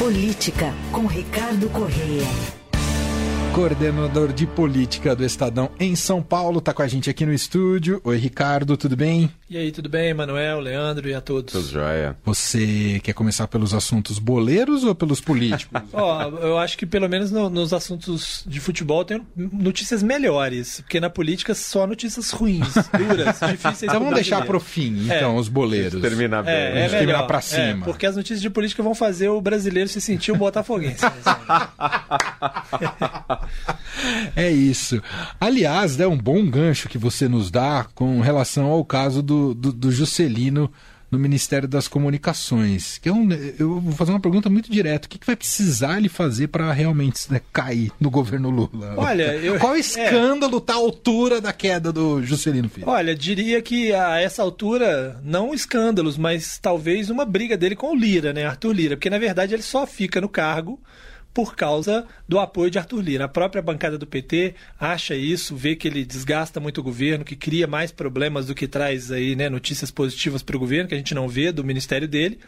Política, com Ricardo Correia coordenador de política do Estadão em São Paulo, está com a gente aqui no estúdio. Oi, Ricardo, tudo bem? E aí, tudo bem, Manuel, Leandro e a todos? Tudo jóia. Você quer começar pelos assuntos boleiros ou pelos políticos? Ó, oh, eu acho que pelo menos no, nos assuntos de futebol tem notícias melhores, porque na política só notícias ruins, duras, difíceis. Então vamos deixar pro fim, então, é. os boleiros. Terminar bem. É, é melhor, terminar pra cima. É, porque as notícias de política vão fazer o brasileiro se sentir um botafoguense. é isso. Aliás, é um bom gancho que você nos dá com relação ao caso do, do, do Juscelino no Ministério das Comunicações. Que é um, eu vou fazer uma pergunta muito direta. O que, que vai precisar ele fazer para realmente né, cair no governo Lula? Olha, eu, qual escândalo está é, à altura da queda do Juscelino Filho? Olha, diria que a essa altura não escândalos, mas talvez uma briga dele com o Lira, né, Arthur Lira, porque na verdade ele só fica no cargo por causa do apoio de Arthur Lira. A própria bancada do PT acha isso, vê que ele desgasta muito o governo, que cria mais problemas do que traz aí, né, notícias positivas para o governo, que a gente não vê do ministério dele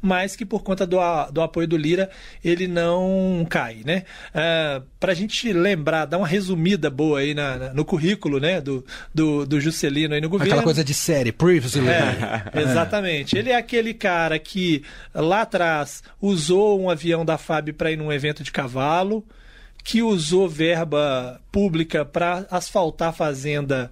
mas que por conta do, do apoio do Lira ele não cai, né? Uh, Para a gente lembrar, dar uma resumida boa aí na, na, no currículo, né, do, do, do, Juscelino aí no governo. Aquela coisa de série, previously. É, exatamente. Ele é aquele cara que lá atrás usou um avião da FAB para ir num evento de cavalo, que usou verba pública para asfaltar a fazenda.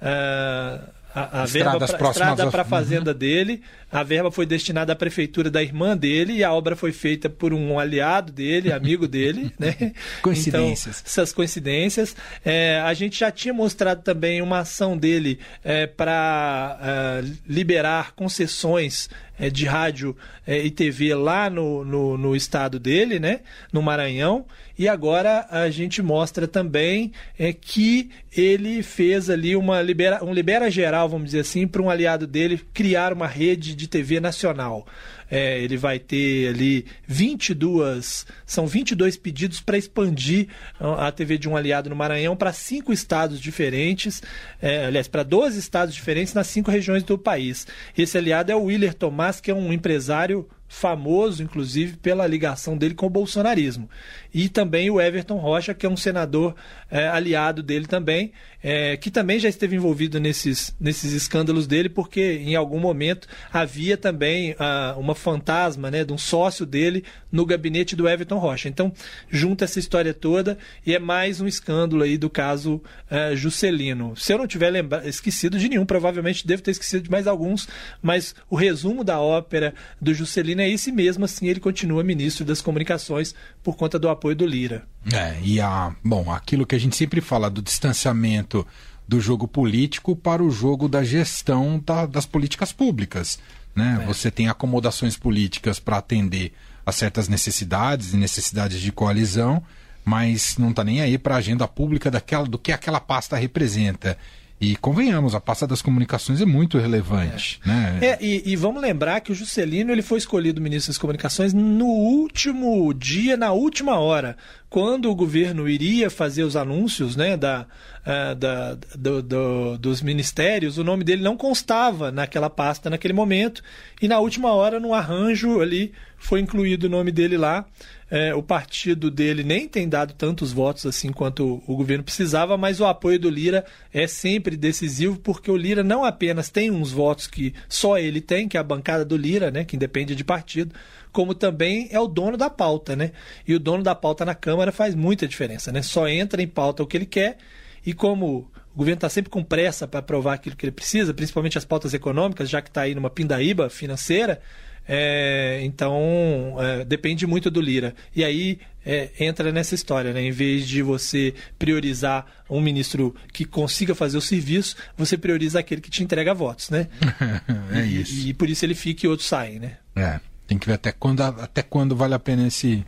Uh, a, a verba para estrada para a fazenda uhum. dele, a verba foi destinada à prefeitura da irmã dele e a obra foi feita por um aliado dele, amigo dele, né? Coincidências. Então, essas coincidências. É, a gente já tinha mostrado também uma ação dele é, para é, liberar concessões é, de rádio é, e TV lá no, no, no, estado dele, né? No Maranhão. E agora a gente mostra também é, que ele fez ali uma libera, um libera geral, vamos dizer assim, para um aliado dele criar uma rede de TV nacional. É, ele vai ter ali 22, são 22 pedidos para expandir a TV de um aliado no Maranhão para cinco estados diferentes, é, aliás, para 12 estados diferentes nas cinco regiões do país. Esse aliado é o Willer Tomás, que é um empresário famoso, inclusive, pela ligação dele com o bolsonarismo. E também o Everton Rocha, que é um senador é, aliado dele também, é, que também já esteve envolvido nesses, nesses escândalos dele, porque em algum momento havia também uh, uma fantasma né, de um sócio dele no gabinete do Everton Rocha. Então, junta essa história toda e é mais um escândalo aí do caso uh, Juscelino. Se eu não tiver lembra... esquecido de nenhum, provavelmente devo ter esquecido de mais alguns, mas o resumo da ópera do Juscelino é esse mesmo, assim ele continua ministro das comunicações por conta do apoio do Lira. É, e a, bom, aquilo que a gente sempre fala do distanciamento do jogo político para o jogo da gestão da, das políticas públicas. Né? É. Você tem acomodações políticas para atender a certas necessidades e necessidades de coalizão, mas não está nem aí para a agenda pública daquela, do que aquela pasta representa. E convenhamos, a pasta das comunicações é muito relevante. É. Né? É, e, e, vamos lembrar que o Juscelino ele foi escolhido ministro das comunicações no último dia, na última hora. Quando o governo iria fazer os anúncios né, da, uh, da, do, do, dos ministérios, o nome dele não constava naquela pasta naquele momento. E na última hora, no arranjo ali, foi incluído o nome dele lá. É, o partido dele nem tem dado tantos votos assim quanto o governo precisava, mas o apoio do Lira é sempre decisivo, porque o Lira não apenas tem uns votos que só ele tem, que é a bancada do Lira, né, que independe de partido, como também é o dono da pauta, né? E o dono da pauta na Câmara faz muita diferença, né? Só entra em pauta o que ele quer e como o governo está sempre com pressa para aprovar aquilo que ele precisa, principalmente as pautas econômicas, já que está aí numa pindaíba financeira, é, então, é, depende muito do Lira. E aí é, entra nessa história, né? Em vez de você priorizar um ministro que consiga fazer o serviço, você prioriza aquele que te entrega votos, né? é isso. E, e, por isso ele fica e outros saem, né? É, tem que ver até quando, até quando vale a pena esse,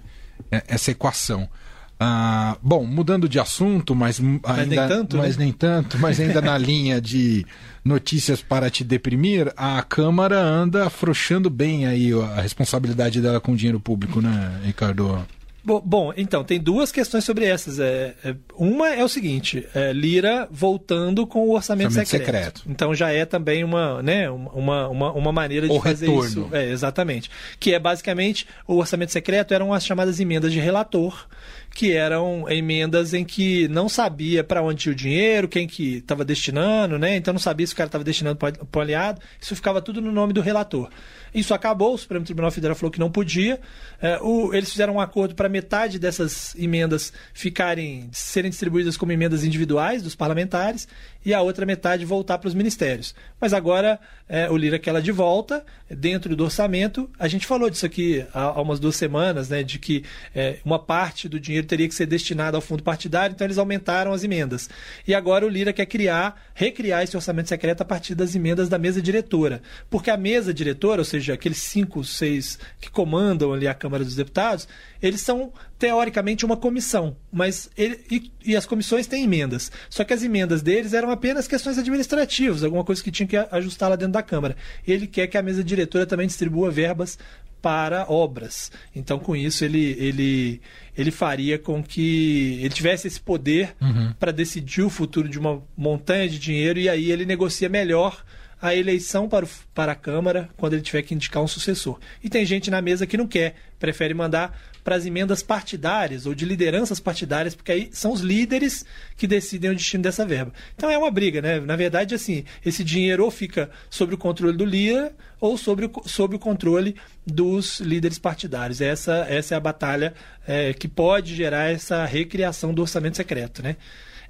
é, essa equação. Ah, bom, mudando de assunto, mas, mas ainda, nem tanto, mas né? nem tanto, mas ainda na linha de notícias para te deprimir, a Câmara anda afrouxando bem aí a responsabilidade dela com o dinheiro público, né, Ricardo? Bom, então, tem duas questões sobre essas. É, é, uma é o seguinte: é, Lira voltando com o orçamento, orçamento secreto. secreto. Então já é também uma, né, uma, uma, uma maneira de o fazer retorno. isso. É, exatamente. Que é basicamente o orçamento secreto eram as chamadas emendas de relator que eram emendas em que não sabia para onde ia o dinheiro, quem que estava destinando, né? Então não sabia se o cara estava destinando para o aliado. Isso ficava tudo no nome do relator. Isso acabou, o Supremo Tribunal Federal falou que não podia. É, o, eles fizeram um acordo para metade dessas emendas ficarem serem distribuídas como emendas individuais dos parlamentares e a outra metade voltar para os ministérios. Mas agora é, o Lira quer ela de volta, dentro do orçamento. A gente falou disso aqui há, há umas duas semanas, né? De que é, uma parte do dinheiro teria que ser destinado ao fundo partidário, então eles aumentaram as emendas. E agora o Lira quer criar, recriar esse orçamento secreto a partir das emendas da mesa diretora. Porque a mesa diretora, ou seja, aqueles cinco, seis que comandam ali a Câmara dos Deputados, eles são teoricamente uma comissão, mas ele, e, e, as comissões têm emendas. Só que as emendas deles eram apenas questões administrativas, alguma coisa que tinha que ajustar lá dentro da Câmara. Ele quer que a mesa diretora também distribua verbas para obras. Então, com isso, ele, ele, ele faria com que ele tivesse esse poder uhum. para decidir o futuro de uma montanha de dinheiro e aí ele negocia melhor a eleição para, o, para a Câmara quando ele tiver que indicar um sucessor. E tem gente na mesa que não quer, prefere mandar para as emendas partidárias ou de lideranças partidárias, porque aí são os líderes que decidem o destino dessa verba. Então é uma briga, né? Na verdade, assim, esse dinheiro ou fica sob o controle do Lira ou sobre o, sob o controle dos líderes partidários. Essa, essa é a batalha é, que pode gerar essa recriação do orçamento secreto, né?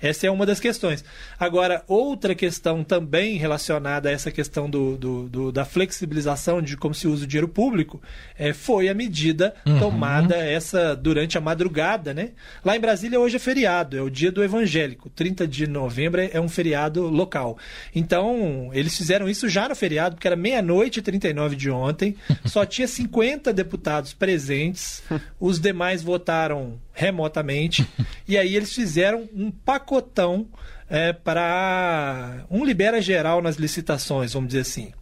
Essa é uma das questões. Agora, outra questão também relacionada a essa questão do, do, do da flexibilização de como se usa o dinheiro público é, foi a medida uhum. tomada essa durante a madrugada, né? Lá em Brasília hoje é feriado, é o dia do evangélico. 30 de novembro é um feriado local. Então, eles fizeram isso já no feriado, porque era meia-noite e 39 de ontem, só tinha 50 deputados presentes, os demais votaram remotamente, e aí eles fizeram um pacotão é, para um libera geral nas licitações, vamos dizer assim.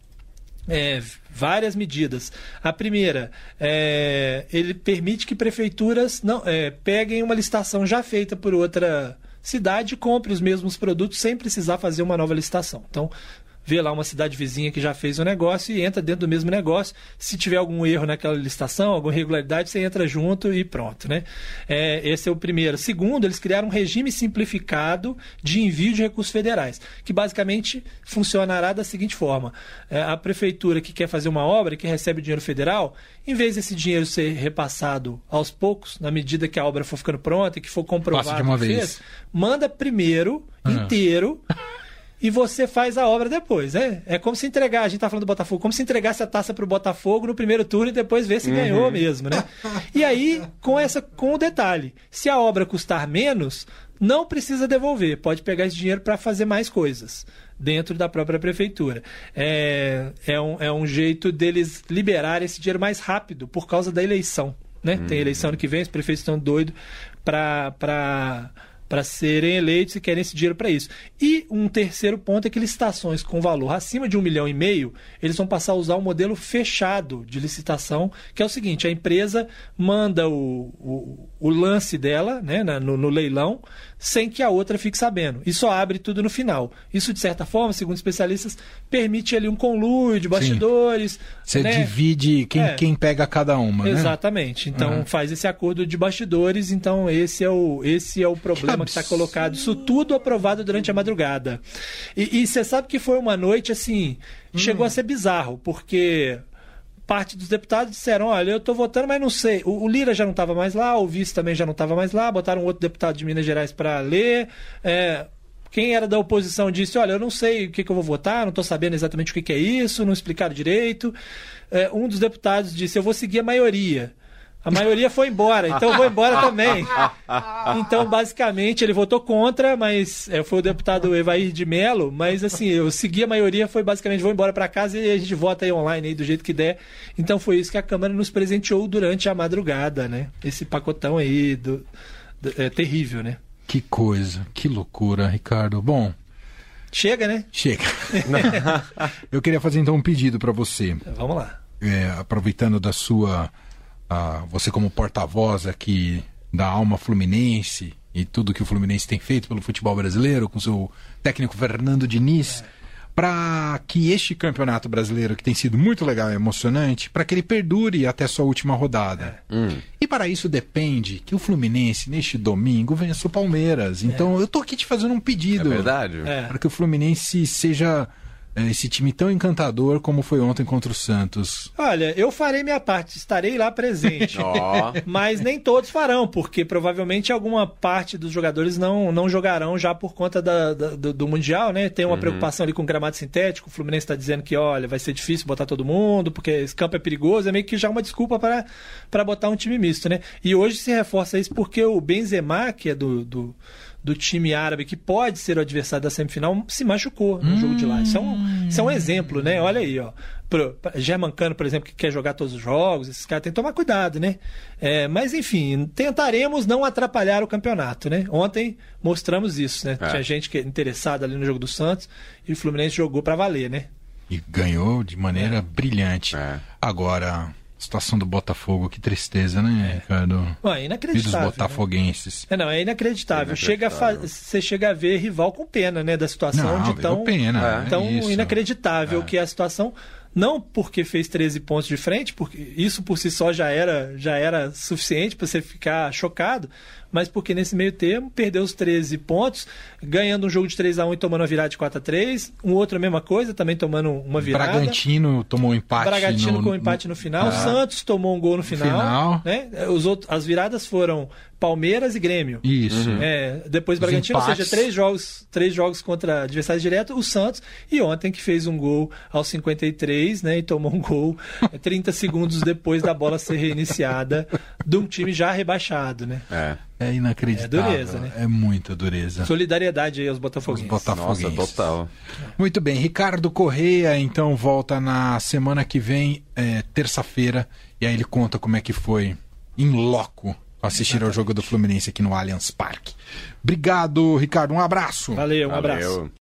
É, várias medidas. A primeira, é, ele permite que prefeituras não é, peguem uma licitação já feita por outra cidade e compre os mesmos produtos sem precisar fazer uma nova licitação. Então, vê lá uma cidade vizinha que já fez o negócio e entra dentro do mesmo negócio. Se tiver algum erro naquela licitação, alguma irregularidade, você entra junto e pronto, né? É, esse é o primeiro. Segundo, eles criaram um regime simplificado de envio de recursos federais, que basicamente funcionará da seguinte forma: é, a prefeitura que quer fazer uma obra, que recebe dinheiro federal, em vez desse dinheiro ser repassado aos poucos, na medida que a obra for ficando pronta e que for comprovado Passa de uma vez. Fez, manda primeiro, uhum. inteiro. e você faz a obra depois, né? É como se entregar, a gente tá falando do Botafogo, como se entregasse a taça pro Botafogo no primeiro turno e depois ver se uhum. ganhou mesmo, né? E aí, com essa com o detalhe, se a obra custar menos, não precisa devolver, pode pegar esse dinheiro para fazer mais coisas dentro da própria prefeitura. É, é, um, é um jeito deles liberar esse dinheiro mais rápido por causa da eleição. Né? Tem eleição ano que vem, os prefeitos estão doidos para para serem eleitos e querem esse dinheiro para isso. E um terceiro ponto é que licitações com valor acima de um milhão e meio, eles vão passar a usar um modelo fechado de licitação, que é o seguinte: a empresa manda o, o, o lance dela né, no, no leilão, sem que a outra fique sabendo. E só abre tudo no final. Isso, de certa forma, segundo especialistas, permite ali um conluio de bastidores. Você né? divide quem, é. quem pega cada uma. Né? Exatamente. Né? Então uhum. faz esse acordo de bastidores. Então esse é o, esse é o problema que está colocado. Isso tudo aprovado durante a madrugada. E você sabe que foi uma noite assim. Hum. Chegou a ser bizarro, porque parte dos deputados disseram: olha, eu estou votando, mas não sei. O, o Lira já não estava mais lá, o vice também já não estava mais lá, botaram outro deputado de Minas Gerais para ler. É, quem era da oposição disse: olha, eu não sei o que, que eu vou votar, não estou sabendo exatamente o que, que, é isso, não explicaram direito. É, um dos deputados disse: eu vou seguir a maioria. A maioria foi embora, então eu vou embora também. Então, basicamente, ele votou contra, mas é, foi o deputado Evair de Mello, mas assim, eu segui a maioria, foi basicamente vou embora para casa e a gente vota aí online aí do jeito que der. Então foi isso que a Câmara nos presenteou durante a madrugada, né? Esse pacotão aí do, do é terrível, né? Que coisa, que loucura, Ricardo. Bom, chega, né? Chega. eu queria fazer então um pedido para você. Vamos lá. É, aproveitando da sua ah, você como porta-voz aqui da alma fluminense e tudo que o Fluminense tem feito pelo futebol brasileiro, com seu técnico Fernando Diniz, para que este campeonato brasileiro, que tem sido muito legal e emocionante, para que ele perdure até sua última rodada. E para isso depende que o Fluminense, neste domingo, vença o Palmeiras. Então eu tô aqui te fazendo um É pedido. verdade? É. Para que o Fluminense seja esse time tão encantador como foi ontem contra o Santos. Olha, eu farei minha parte, estarei lá presente. Ó, Mas nem todos farão, porque provavelmente alguma parte dos jogadores não, não jogarão já por conta da- da- do, do Mundial, né? Tem uma preocupação ali com o gramado sintético. O Fluminense está dizendo que, olha, vai ser difícil botar todo mundo, porque esse campo é perigoso. É meio que já uma desculpa para para botar um time misto, né? E hoje se reforça isso porque o Benzema, que é do. do do time árabe que pode ser o adversário da semifinal se machucou no jogo de lá. Isso é um, isso é um exemplo, né? Olha aí, ó. Pro, Germancano, por exemplo, que quer jogar todos os jogos, esses caras têm que tomar cuidado, né? É, mas enfim, tentaremos não atrapalhar o campeonato, né? Ontem mostramos isso, né? É. Tinha gente que interessada ali no jogo do Santos e o Fluminense jogou pra valer, né? E ganhou de maneira brilhante. É. Agora, situação do Botafogo, que tristeza, né, Ricardo? Ué, E dos inacreditável. né? botafoguenenses. É, não, é inacreditável. Chega a fa- Inacreditável. Você chega a ver rival com pena, né? Da situação Não, de tão, pena, é tão isso. inacreditável que é a situação. Não porque fez 13 pontos de frente, porque isso por si só já era, já era suficiente para você ficar chocado, mas porque nesse meio termo perdeu os 13 pontos, ganhando um jogo de 3 a 1 e tomando uma virada de 4 a 3 um outro a mesma coisa, também tomando uma virada. Bragantino tomou um empate. Bragantino no- com um empate no final. Ah. O Santos tomou um gol no final. final. Né? Os outros, as viradas foram Palmeiras e Grêmio. Isso. É, depois Bragantino, ou seja, três jogos, três jogos contra adversários diretos, o Santos, e ontem que fez um gol aos 53, né, e tomou um gol é, 30 segundos depois da bola ser reiniciada de um time já rebaixado, né? é. É inacreditável. É dureza, né? É muita dureza. Solidariedade aí aos Os botafoguenses. Nossa, botafoguenses. total. Muito bem, Ricardo Correia então volta na semana que vem, é, terça-feira, e aí ele conta como é que foi em loco assistir ao jogo do Fluminense aqui no Allianz Parque. Obrigado, Ricardo, um abraço. Valeu, um abraço. Valeu.